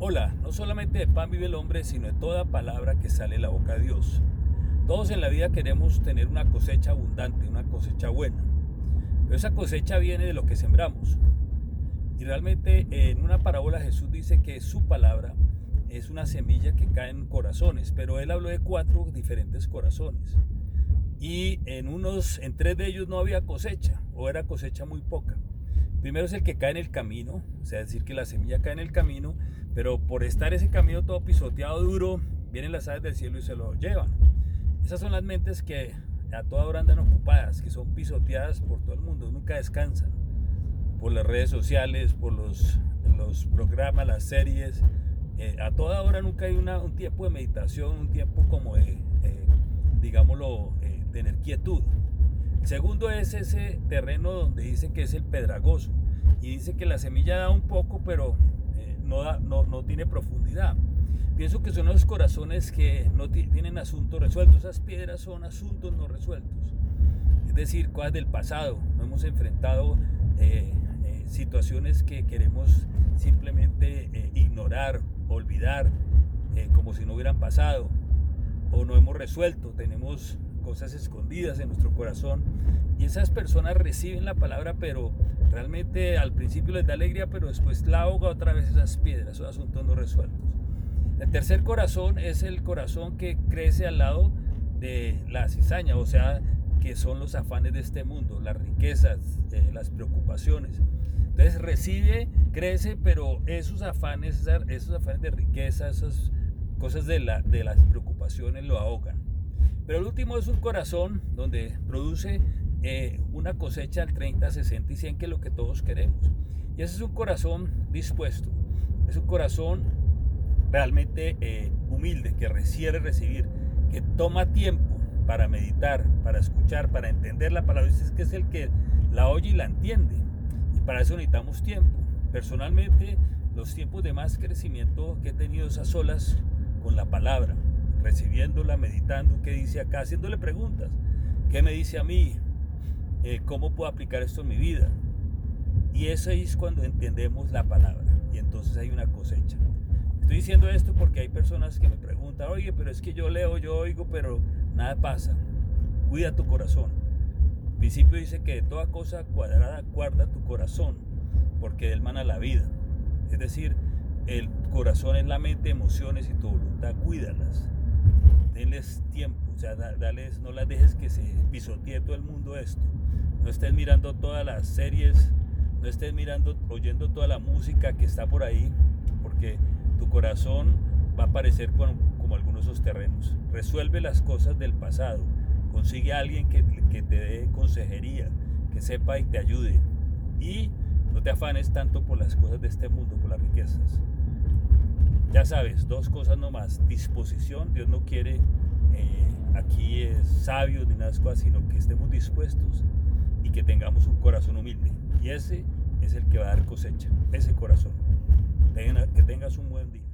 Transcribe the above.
Hola, no solamente de pan vive el hombre, sino de toda palabra que sale de la boca de Dios. Todos en la vida queremos tener una cosecha abundante, una cosecha buena. Pero esa cosecha viene de lo que sembramos. Y realmente en una parábola Jesús dice que su palabra es una semilla que cae en corazones, pero él habló de cuatro diferentes corazones. Y en unos, en tres de ellos no había cosecha, o era cosecha muy poca. Primero es el que cae en el camino, o sea, decir que la semilla cae en el camino, pero por estar ese camino todo pisoteado duro, vienen las aves del cielo y se lo llevan. Esas son las mentes que a toda hora andan ocupadas, que son pisoteadas por todo el mundo, nunca descansan. Por las redes sociales, por los, los programas, las series. Eh, a toda hora nunca hay una, un tiempo de meditación, un tiempo como de, eh, digámoslo, eh, tener quietud. Segundo es ese terreno donde dice que es el pedragoso. Y dice que la semilla da un poco, pero no, no, no tiene profundidad. Pienso que son los corazones que no tienen asuntos resueltos. Esas piedras son asuntos no resueltos. Es decir, cosas del pasado. No hemos enfrentado eh, eh, situaciones que queremos simplemente eh, ignorar, olvidar, como si no hubieran pasado. O no hemos resuelto. Tenemos cosas escondidas en nuestro corazón. Y esas personas reciben la palabra, pero realmente al principio les da alegría, pero después la ahoga otra vez esas piedras, esos asuntos no resueltos. El tercer corazón es el corazón que crece al lado de la cizaña, o sea, que son los afanes de este mundo, las riquezas, eh, las preocupaciones. Entonces recibe, crece, pero esos afanes, esos afanes de riqueza, esas cosas de, la, de las preocupaciones lo ahogan. Pero el último es un corazón donde produce eh, una cosecha al 30, 60 y 100, que es lo que todos queremos. Y ese es un corazón dispuesto, es un corazón realmente eh, humilde, que recibe recibir, que toma tiempo para meditar, para escuchar, para entender la palabra. Es que es el que la oye y la entiende. Y para eso necesitamos tiempo. Personalmente, los tiempos de más crecimiento que he tenido esas solas con la palabra, recibiéndola, meditando, qué dice acá, haciéndole preguntas. ¿Qué me dice a mí? Eh, ¿Cómo puedo aplicar esto en mi vida? Y eso es cuando entendemos la palabra y entonces hay una cosecha. Estoy diciendo esto porque hay personas que me preguntan, oye, pero es que yo leo, yo oigo, pero nada pasa. Cuida tu corazón. El principio dice que de toda cosa cuadrada guarda tu corazón, porque él mana la vida. Es decir, el corazón es la mente, emociones y tu voluntad, cuídalas. Denles tiempo, o sea, dales, no las dejes que se pisotee todo el mundo esto. No estés mirando todas las series, no estés mirando, oyendo toda la música que está por ahí, porque tu corazón va a aparecer como, algunos de esos terrenos. Resuelve las cosas del pasado. Consigue a alguien que, que te dé consejería, que sepa y te ayude. Y no te afanes tanto por las cosas de este mundo, por las riquezas. Ya sabes, dos cosas nomás. Disposición, Dios no quiere eh, aquí sabios ni nada de sino que estemos dispuestos y que tengamos un corazón humilde. Y ese es el que va a dar cosecha, ese corazón. Que tengas un buen día.